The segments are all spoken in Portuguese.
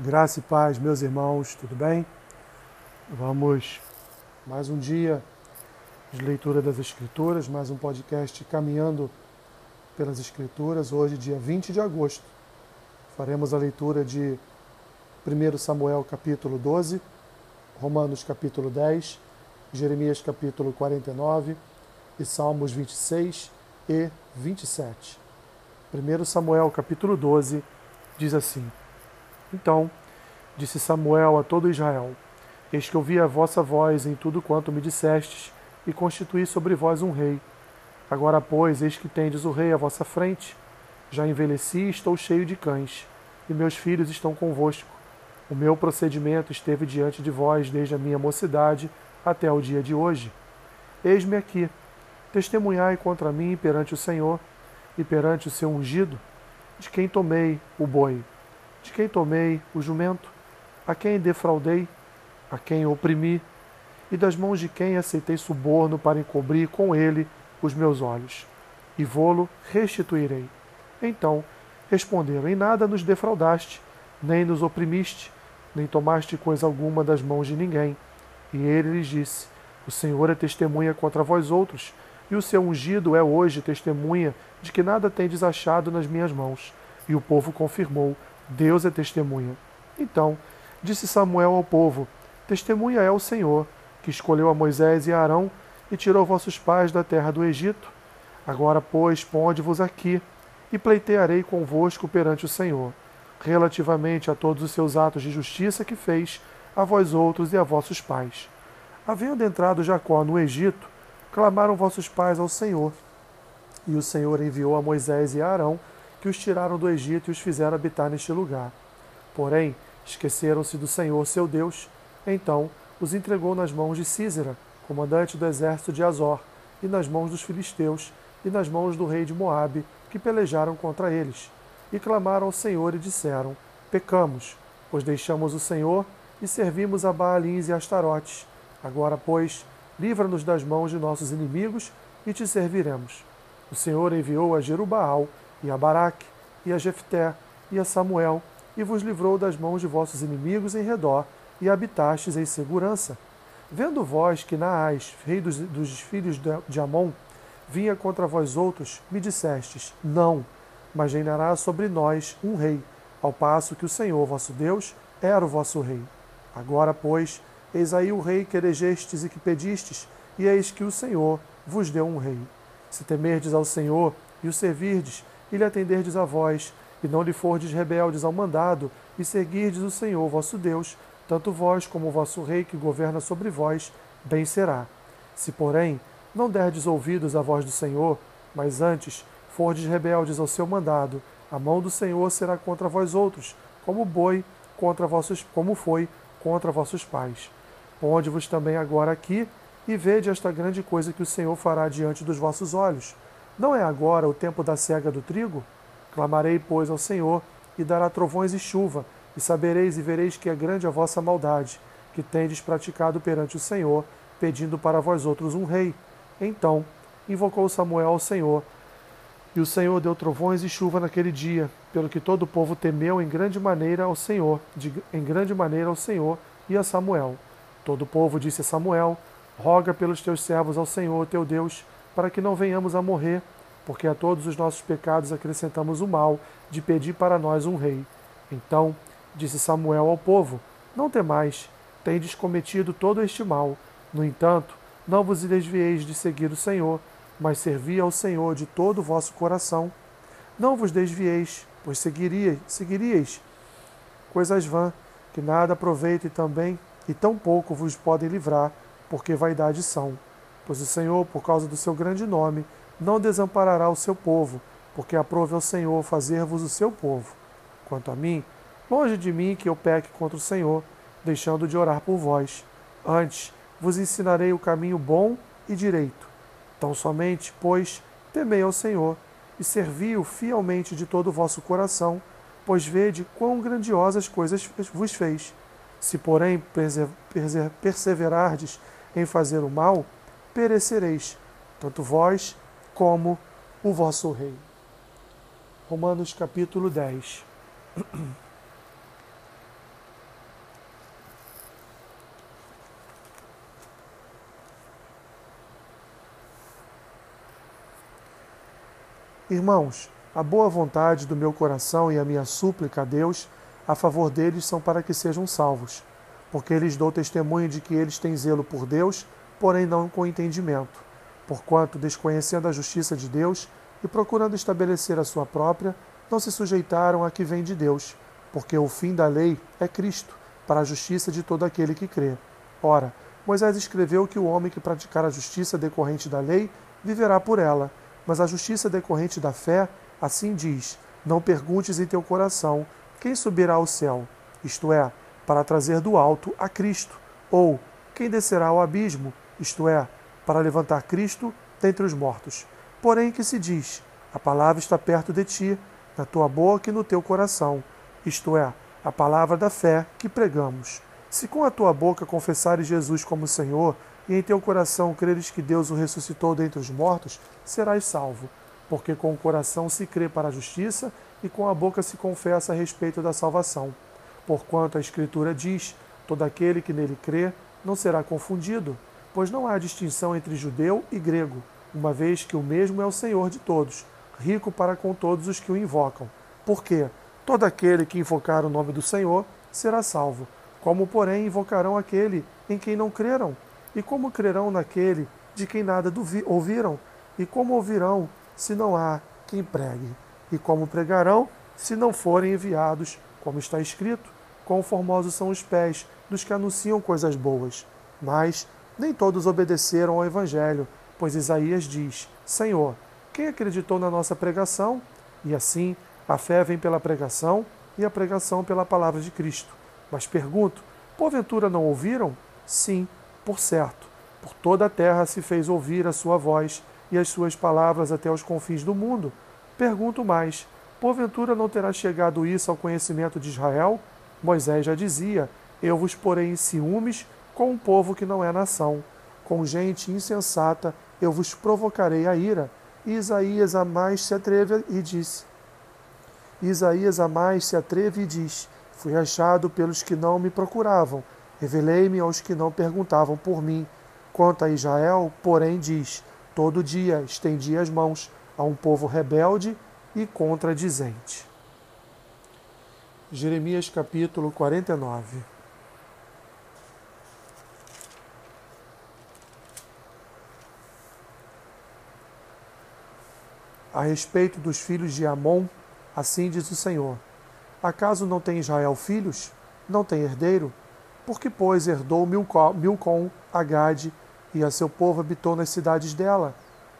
Graça e paz, meus irmãos, tudo bem? Vamos mais um dia de leitura das Escrituras, mais um podcast caminhando pelas Escrituras. Hoje, dia 20 de agosto, faremos a leitura de 1 Samuel capítulo 12, Romanos capítulo 10, Jeremias capítulo 49 e Salmos 26 e 27. 1 Samuel capítulo 12 diz assim: então disse Samuel a todo Israel: Eis que ouvi a vossa voz em tudo quanto me dissestes, e constituí sobre vós um rei. Agora, pois, eis que tendes o rei à vossa frente. Já envelheci e estou cheio de cães, e meus filhos estão convosco. O meu procedimento esteve diante de vós desde a minha mocidade até o dia de hoje. Eis-me aqui, testemunhai contra mim perante o Senhor e perante o seu ungido, de quem tomei o boi de quem tomei o jumento, a quem defraudei, a quem oprimi, e das mãos de quem aceitei suborno para encobrir com ele os meus olhos, e vô-lo restituirei. Então responderam: Em nada nos defraudaste, nem nos oprimiste, nem tomaste coisa alguma das mãos de ninguém. E ele lhes disse: O Senhor é testemunha contra vós outros, e o seu ungido é hoje testemunha de que nada tendes achado nas minhas mãos. E o povo confirmou: Deus é testemunha. Então, disse Samuel ao povo: Testemunha é o Senhor, que escolheu a Moisés e a Arão e tirou vossos pais da terra do Egito. Agora, pois, ponde-vos aqui e pleitearei convosco perante o Senhor, relativamente a todos os seus atos de justiça que fez a vós outros e a vossos pais. Havendo entrado Jacó no Egito, clamaram vossos pais ao Senhor. E o Senhor enviou a Moisés e a Arão que os tiraram do Egito e os fizeram habitar neste lugar. Porém, esqueceram-se do Senhor seu Deus. Então os entregou nas mãos de Císera, comandante do exército de Azor, e nas mãos dos filisteus, e nas mãos do rei de Moabe, que pelejaram contra eles. E clamaram ao Senhor e disseram: Pecamos, pois deixamos o Senhor e servimos a Baalins e Astarotes. Agora, pois, livra-nos das mãos de nossos inimigos e te serviremos. O Senhor enviou a Jerubaal, e a Baraque, e a Jefté, e a Samuel, e vos livrou das mãos de vossos inimigos em redor, e habitastes em segurança. Vendo vós que Naás, rei dos, dos filhos de Amon, vinha contra vós outros, me dissestes: Não, mas reinará sobre nós um rei, ao passo que o Senhor vosso Deus era o vosso rei. Agora, pois, eis aí o rei que elegestes e que pedistes, e eis que o Senhor vos deu um rei. Se temerdes ao Senhor e o servirdes, e lhe atenderdes a vós, e não lhe fordes rebeldes ao mandado, e seguirdes o Senhor vosso Deus, tanto vós como o vosso rei que governa sobre vós, bem será. Se, porém, não derdes ouvidos à voz do Senhor, mas antes fordes rebeldes ao seu mandado, a mão do Senhor será contra vós outros, como boi contra vossos, como foi contra vossos pais. Ponde-vos também agora aqui e vede esta grande coisa que o Senhor fará diante dos vossos olhos não é agora o tempo da cega do trigo? Clamarei, pois, ao Senhor, e dará trovões e chuva, e sabereis e vereis que é grande a vossa maldade, que tendes praticado perante o Senhor, pedindo para vós outros um rei. Então invocou Samuel ao Senhor, e o Senhor deu trovões e chuva naquele dia, pelo que todo o povo temeu em grande maneira ao Senhor, de, em grande maneira ao Senhor e a Samuel. Todo o povo disse a Samuel: Roga pelos teus servos ao Senhor, teu Deus, para que não venhamos a morrer, porque a todos os nossos pecados acrescentamos o mal de pedir para nós um rei. Então disse Samuel ao povo: Não temais, tendes cometido todo este mal. No entanto, não vos desvieis de seguir o Senhor, mas servi ao Senhor de todo o vosso coração. Não vos desvieis, pois seguiríeis, seguiríeis coisas vãs, que nada aproveitem também, e tão pouco vos podem livrar, porque vaidade são. Pois o Senhor, por causa do seu grande nome, não desamparará o seu povo, porque aprove ao Senhor fazer-vos o seu povo. Quanto a mim, longe de mim que eu peque contra o Senhor, deixando de orar por vós. Antes, vos ensinarei o caminho bom e direito. Tão somente, pois, temei ao Senhor e servi-o fielmente de todo o vosso coração, pois vede quão grandiosas coisas vos fez. Se, porém, perseverardes em fazer o mal, perecereis, tanto vós como o vosso rei. Romanos capítulo 10. Irmãos, a boa vontade do meu coração e a minha súplica a Deus a favor deles são para que sejam salvos, porque eles dou testemunho de que eles têm zelo por Deus, porém não com entendimento. Porquanto, desconhecendo a justiça de Deus e procurando estabelecer a sua própria, não se sujeitaram a que vem de Deus, porque o fim da lei é Cristo, para a justiça de todo aquele que crê. Ora, Moisés escreveu que o homem que praticar a justiça decorrente da lei viverá por ela, mas a justiça decorrente da fé, assim diz: Não perguntes em teu coração quem subirá ao céu, isto é, para trazer do alto a Cristo, ou quem descerá ao abismo, isto é, para levantar Cristo dentre os mortos. Porém, que se diz: A palavra está perto de ti, na tua boca e no teu coração, isto é, a palavra da fé que pregamos. Se com a tua boca confessares Jesus como Senhor e em teu coração creres que Deus o ressuscitou dentre os mortos, serás salvo, porque com o coração se crê para a justiça e com a boca se confessa a respeito da salvação. Porquanto a Escritura diz: todo aquele que nele crê não será confundido, pois não há distinção entre judeu e grego, uma vez que o mesmo é o Senhor de todos, rico para com todos os que o invocam. Porque todo aquele que invocar o nome do Senhor será salvo. Como, porém, invocarão aquele em quem não creram? E como crerão naquele de quem nada ouviram? E como ouvirão se não há quem pregue? E como pregarão se não forem enviados? Como está escrito: Quão formosos são os pés dos que anunciam coisas boas. Mas nem todos obedeceram ao Evangelho, pois Isaías diz: Senhor, quem acreditou na nossa pregação? E assim, a fé vem pela pregação e a pregação pela palavra de Cristo. Mas pergunto: porventura não ouviram? Sim, por certo. Por toda a terra se fez ouvir a sua voz e as suas palavras até os confins do mundo. Pergunto mais: porventura não terá chegado isso ao conhecimento de Israel? Moisés já dizia: Eu vos porei em ciúmes com um povo que não é nação. Com gente insensata eu vos provocarei a ira. Isaías a mais se atreve e disse: Isaías a mais se atreve e diz: Fui achado pelos que não me procuravam, revelei-me aos que não perguntavam por mim. Quanto a Israel, porém, diz: Todo dia estendi as mãos a um povo rebelde e contradizente. Jeremias capítulo 49 A respeito dos filhos de Amon, assim diz o Senhor: Acaso não tem Israel filhos? Não tem herdeiro? Porque, pois, herdou Milcom a Gade, e a seu povo habitou nas cidades dela.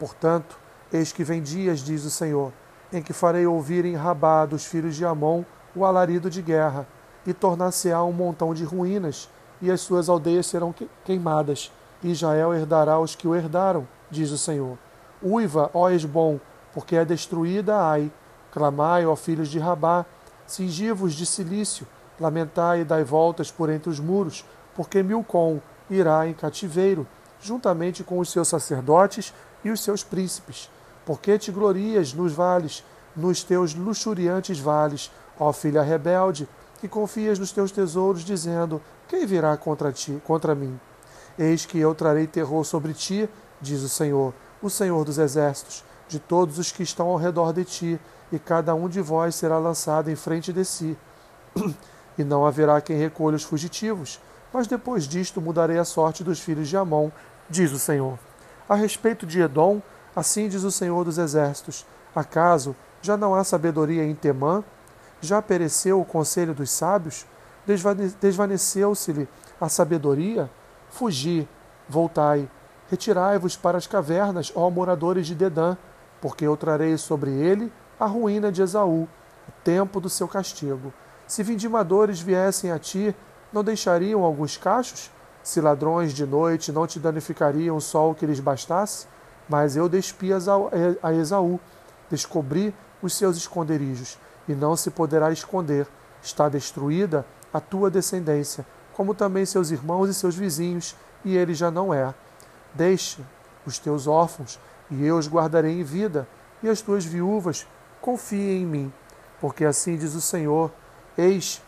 Portanto, eis que vem dias, diz o Senhor, em que farei ouvir em Rabá dos filhos de Amon o alarido de guerra, e tornar-se-á um montão de ruínas, e as suas aldeias serão queimadas, Israel herdará os que o herdaram, diz o Senhor. Uiva, ó Esbom, porque é destruída Ai. Clamai, ó filhos de Rabá, Cingivos de silício, lamentai e dai voltas por entre os muros, porque Milcom irá em cativeiro, juntamente com os seus sacerdotes e os seus príncipes. Porque te glorias nos vales, nos teus luxuriantes vales, ó filha rebelde, que confias nos teus tesouros, dizendo: Quem virá contra ti, contra mim? Eis que eu trarei terror sobre ti, diz o Senhor, o Senhor dos exércitos, de todos os que estão ao redor de ti, e cada um de vós será lançado em frente de si. e não haverá quem recolha os fugitivos, mas depois disto mudarei a sorte dos filhos de Amon, diz o Senhor. A respeito de Edom, assim diz o Senhor dos Exércitos: Acaso já não há sabedoria em Temã? Já pereceu o conselho dos sábios? Desvaneceu-se-lhe a sabedoria? Fugi, voltai, retirai-vos para as cavernas, ó moradores de Dedã, porque eu trarei sobre ele a ruína de Esaú, o tempo do seu castigo. Se vindimadores viessem a ti, não deixariam alguns cachos? Se ladrões de noite não te danificariam só o que lhes bastasse? Mas eu despi a Esaú, descobri os seus esconderijos, e não se poderá esconder. Está destruída a tua descendência, como também seus irmãos e seus vizinhos, e ele já não é. Deixa os teus órfãos, e eu os guardarei em vida, e as tuas viúvas confiem em mim, porque assim diz o Senhor: Eis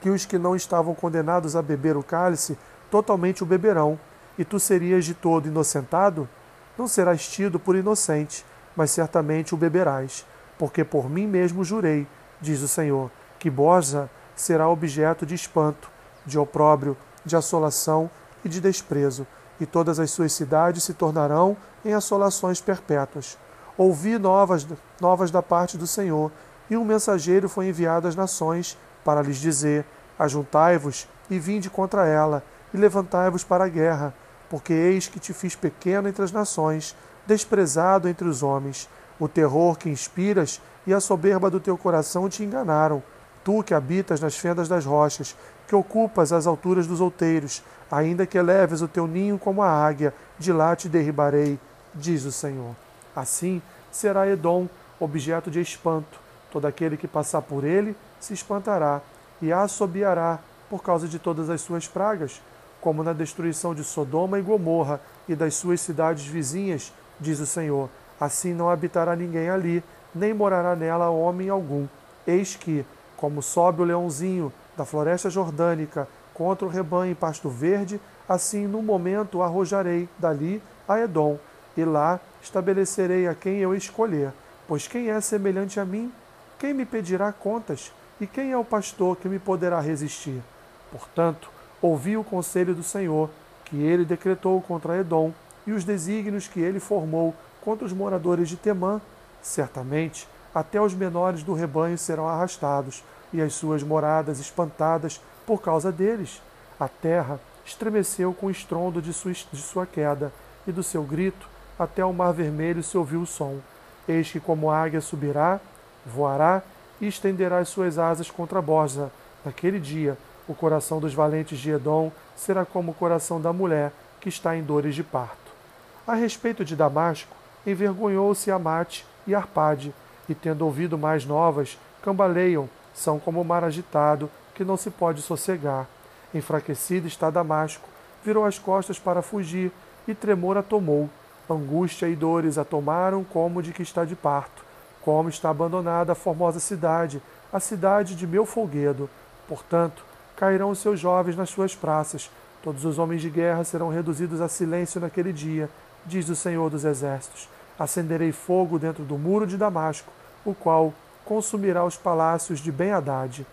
que os que não estavam condenados a beber o cálice totalmente o beberão, e tu serias de todo inocentado? Não serás tido por inocente, mas certamente o beberás, porque por mim mesmo jurei, diz o Senhor, que Bosa será objeto de espanto, de opróbrio, de assolação e de desprezo, e todas as suas cidades se tornarão em assolações perpétuas. Ouvi novas, novas da parte do Senhor, e um mensageiro foi enviado às nações para lhes dizer: Ajuntai-vos e vinde contra ela, e levantai-vos para a guerra, porque eis que te fiz pequeno entre as nações, desprezado entre os homens. O terror que inspiras e a soberba do teu coração te enganaram. Tu que habitas nas fendas das rochas, que ocupas as alturas dos outeiros, ainda que eleves o teu ninho como a águia, de lá te derribarei, diz o Senhor. Assim será Edom objeto de espanto. Todo aquele que passar por ele se espantará e assobiará por causa de todas as suas pragas, como na destruição de Sodoma e Gomorra e das suas cidades vizinhas, diz o Senhor. Assim não habitará ninguém ali, nem morará nela homem algum. Eis que, como sobe o leãozinho da floresta jordânica contra o rebanho em pasto verde, assim no momento arrojarei dali a Edom, e lá estabelecerei a quem eu escolher. Pois quem é semelhante a mim? Quem me pedirá contas? E quem é o pastor que me poderá resistir? Portanto, ouvi o conselho do Senhor, que ele decretou contra Edom, e os desígnios que ele formou contra os moradores de Temã. Certamente, até os menores do rebanho serão arrastados, e as suas moradas espantadas por causa deles. A terra estremeceu com o estrondo de sua, de sua queda, e do seu grito até o mar vermelho se ouviu o som. Eis que, como a águia subirá, voará e estenderá as suas asas contra a borja. Naquele dia, o coração dos valentes de Edom será como o coração da mulher que está em dores de parto. A respeito de Damasco, envergonhou-se Amate e Arpade, e tendo ouvido mais novas, cambaleiam, são como o mar agitado, que não se pode sossegar. Enfraquecido está Damasco, virou as costas para fugir, e tremor a tomou. Angústia e dores a tomaram como de que está de parto. Como está abandonada a formosa cidade, a cidade de meu folguedo. Portanto, cairão os seus jovens nas suas praças. Todos os homens de guerra serão reduzidos a silêncio naquele dia, diz o Senhor dos Exércitos. Acenderei fogo dentro do muro de Damasco, o qual consumirá os palácios de Ben-Hadad.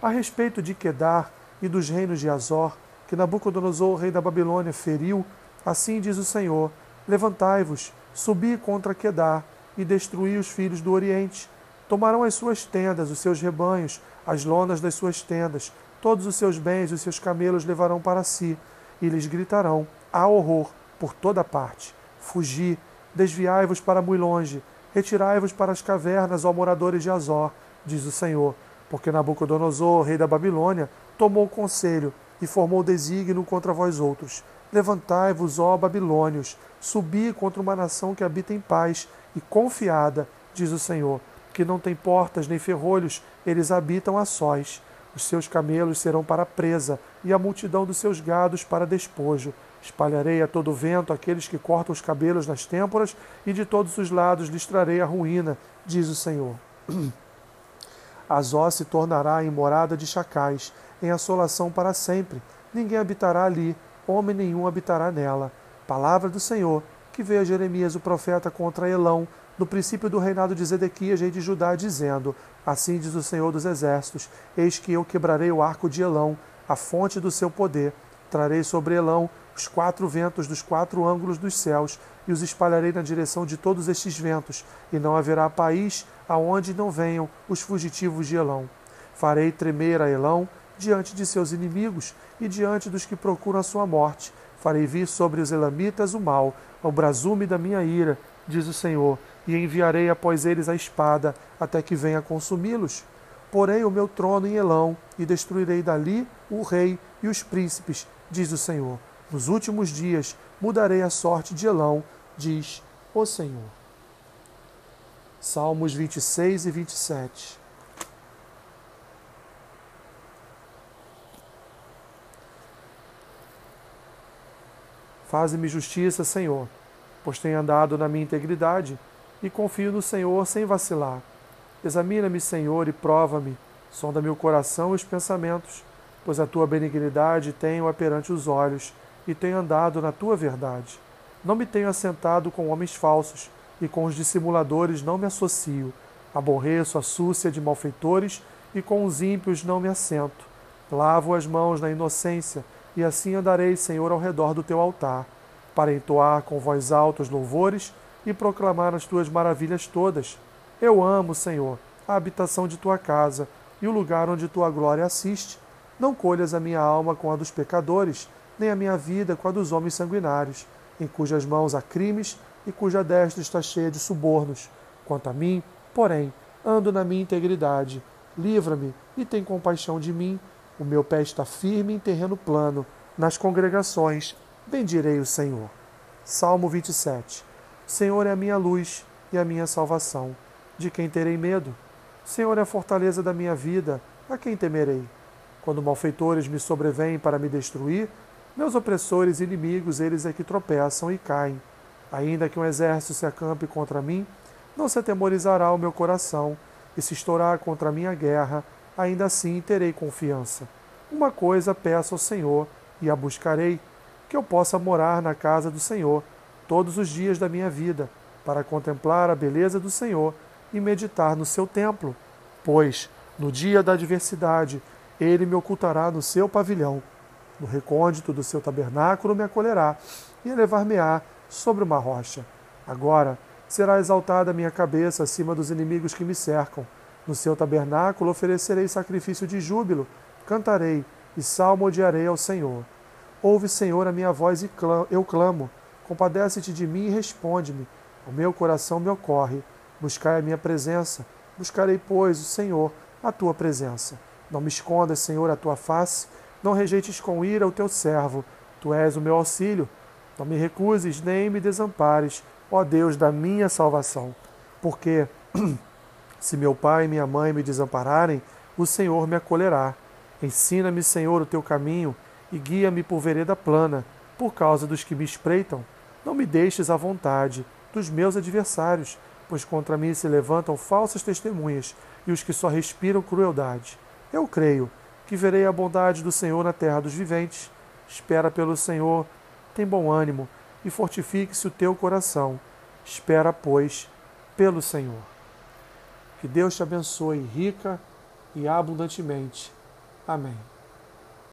A respeito de Quedar e dos reinos de Azor, que Nabucodonosor, rei da Babilônia, feriu, assim diz o Senhor: Levantai-vos, subi contra Quedar e destruí os filhos do Oriente. Tomarão as suas tendas, os seus rebanhos, as lonas das suas tendas, todos os seus bens e os seus camelos levarão para si, e lhes gritarão: há horror por toda parte. Fugi, desviai-vos para muito longe, retirai-vos para as cavernas, ó moradores de Azor, diz o Senhor, porque Nabucodonosor, rei da Babilônia, tomou conselho e formou desígnio contra vós outros. Levantai-vos, ó babilônios, subi contra uma nação que habita em paz e confiada, diz o Senhor, que não tem portas nem ferrolhos, eles habitam a sós. Os seus camelos serão para presa, e a multidão dos seus gados para despojo. Espalharei a todo vento aqueles que cortam os cabelos nas têmporas, e de todos os lados lhes trarei a ruína, diz o Senhor. Azó se tornará em morada de chacais, em assolação para sempre. Ninguém habitará ali, homem nenhum habitará nela. Palavra do Senhor, que veio a Jeremias o profeta contra Elão, no princípio do reinado de Zedequias, rei de Judá, dizendo: Assim diz o Senhor dos Exércitos: Eis que eu quebrarei o arco de Elão, a fonte do seu poder. Trarei sobre Elão os quatro ventos dos quatro ângulos dos céus, e os espalharei na direção de todos estes ventos, e não haverá país aonde não venham os fugitivos de Elão. Farei tremer a Elão diante de seus inimigos e diante dos que procuram a sua morte. Farei vir sobre os elamitas o mal, ao brasume da minha ira, diz o Senhor, e enviarei após eles a espada, até que venha consumi-los. Porei o meu trono em Elão, e destruirei dali o rei e os príncipes, diz o Senhor. Nos últimos dias mudarei a sorte de Elão, diz o Senhor. Salmos 26 e 27. Faze-me justiça, Senhor, pois tenho andado na minha integridade e confio no Senhor sem vacilar. Examina-me, Senhor, e prova-me, sonda meu coração e os pensamentos, pois a tua benignidade tenho-a perante os olhos e tenho andado na tua verdade. Não me tenho assentado com homens falsos, e com os dissimuladores não me associo. Aborreço a súcia de malfeitores e com os ímpios não me assento. Lavo as mãos na inocência e assim andarei, Senhor, ao redor do teu altar, para entoar com voz alta os louvores e proclamar as tuas maravilhas todas. Eu amo, Senhor, a habitação de tua casa e o lugar onde tua glória assiste. Não colhas a minha alma com a dos pecadores, nem a minha vida com a dos homens sanguinários, em cujas mãos há crimes e cuja destra está cheia de subornos. Quanto a mim, porém, ando na minha integridade. Livra-me e tem compaixão de mim. O meu pé está firme em terreno plano. Nas congregações bendirei o Senhor. Salmo 27. Senhor é a minha luz e a minha salvação. De quem terei medo? Senhor é a fortaleza da minha vida. A quem temerei? Quando malfeitores me sobrevêm para me destruir, meus opressores e inimigos, eles é que tropeçam e caem. Ainda que um exército se acampe contra mim, não se atemorizará o meu coração, e se estourar contra a minha guerra, ainda assim terei confiança. Uma coisa peço ao Senhor, e a buscarei, que eu possa morar na casa do Senhor todos os dias da minha vida, para contemplar a beleza do Senhor e meditar no seu templo. Pois, no dia da adversidade, ele me ocultará no seu pavilhão. No recôndito do seu tabernáculo me acolherá e elevar-me-á sobre uma rocha. Agora será exaltada a minha cabeça acima dos inimigos que me cercam. No seu tabernáculo oferecerei sacrifício de júbilo, cantarei e salmodiarei ao Senhor. Ouve, Senhor, a minha voz e eu clamo. Compadece-te de mim e responde-me. O meu coração me ocorre. Buscai a minha presença. Buscarei, pois, o Senhor, a tua presença. Não me escondas, Senhor, a tua face. Não rejeites com ira o teu servo. Tu és o meu auxílio. Não me recuses nem me desampares, ó Deus da minha salvação. Porque, se meu pai e minha mãe me desampararem, o Senhor me acolherá. Ensina-me, Senhor, o teu caminho e guia-me por vereda plana, por causa dos que me espreitam. Não me deixes à vontade dos meus adversários, pois contra mim se levantam falsas testemunhas e os que só respiram crueldade. Eu creio que verei a bondade do Senhor na terra dos viventes. Espera pelo Senhor, tem bom ânimo e fortifique-se o teu coração. Espera, pois, pelo Senhor. Que Deus te abençoe rica e abundantemente. Amém.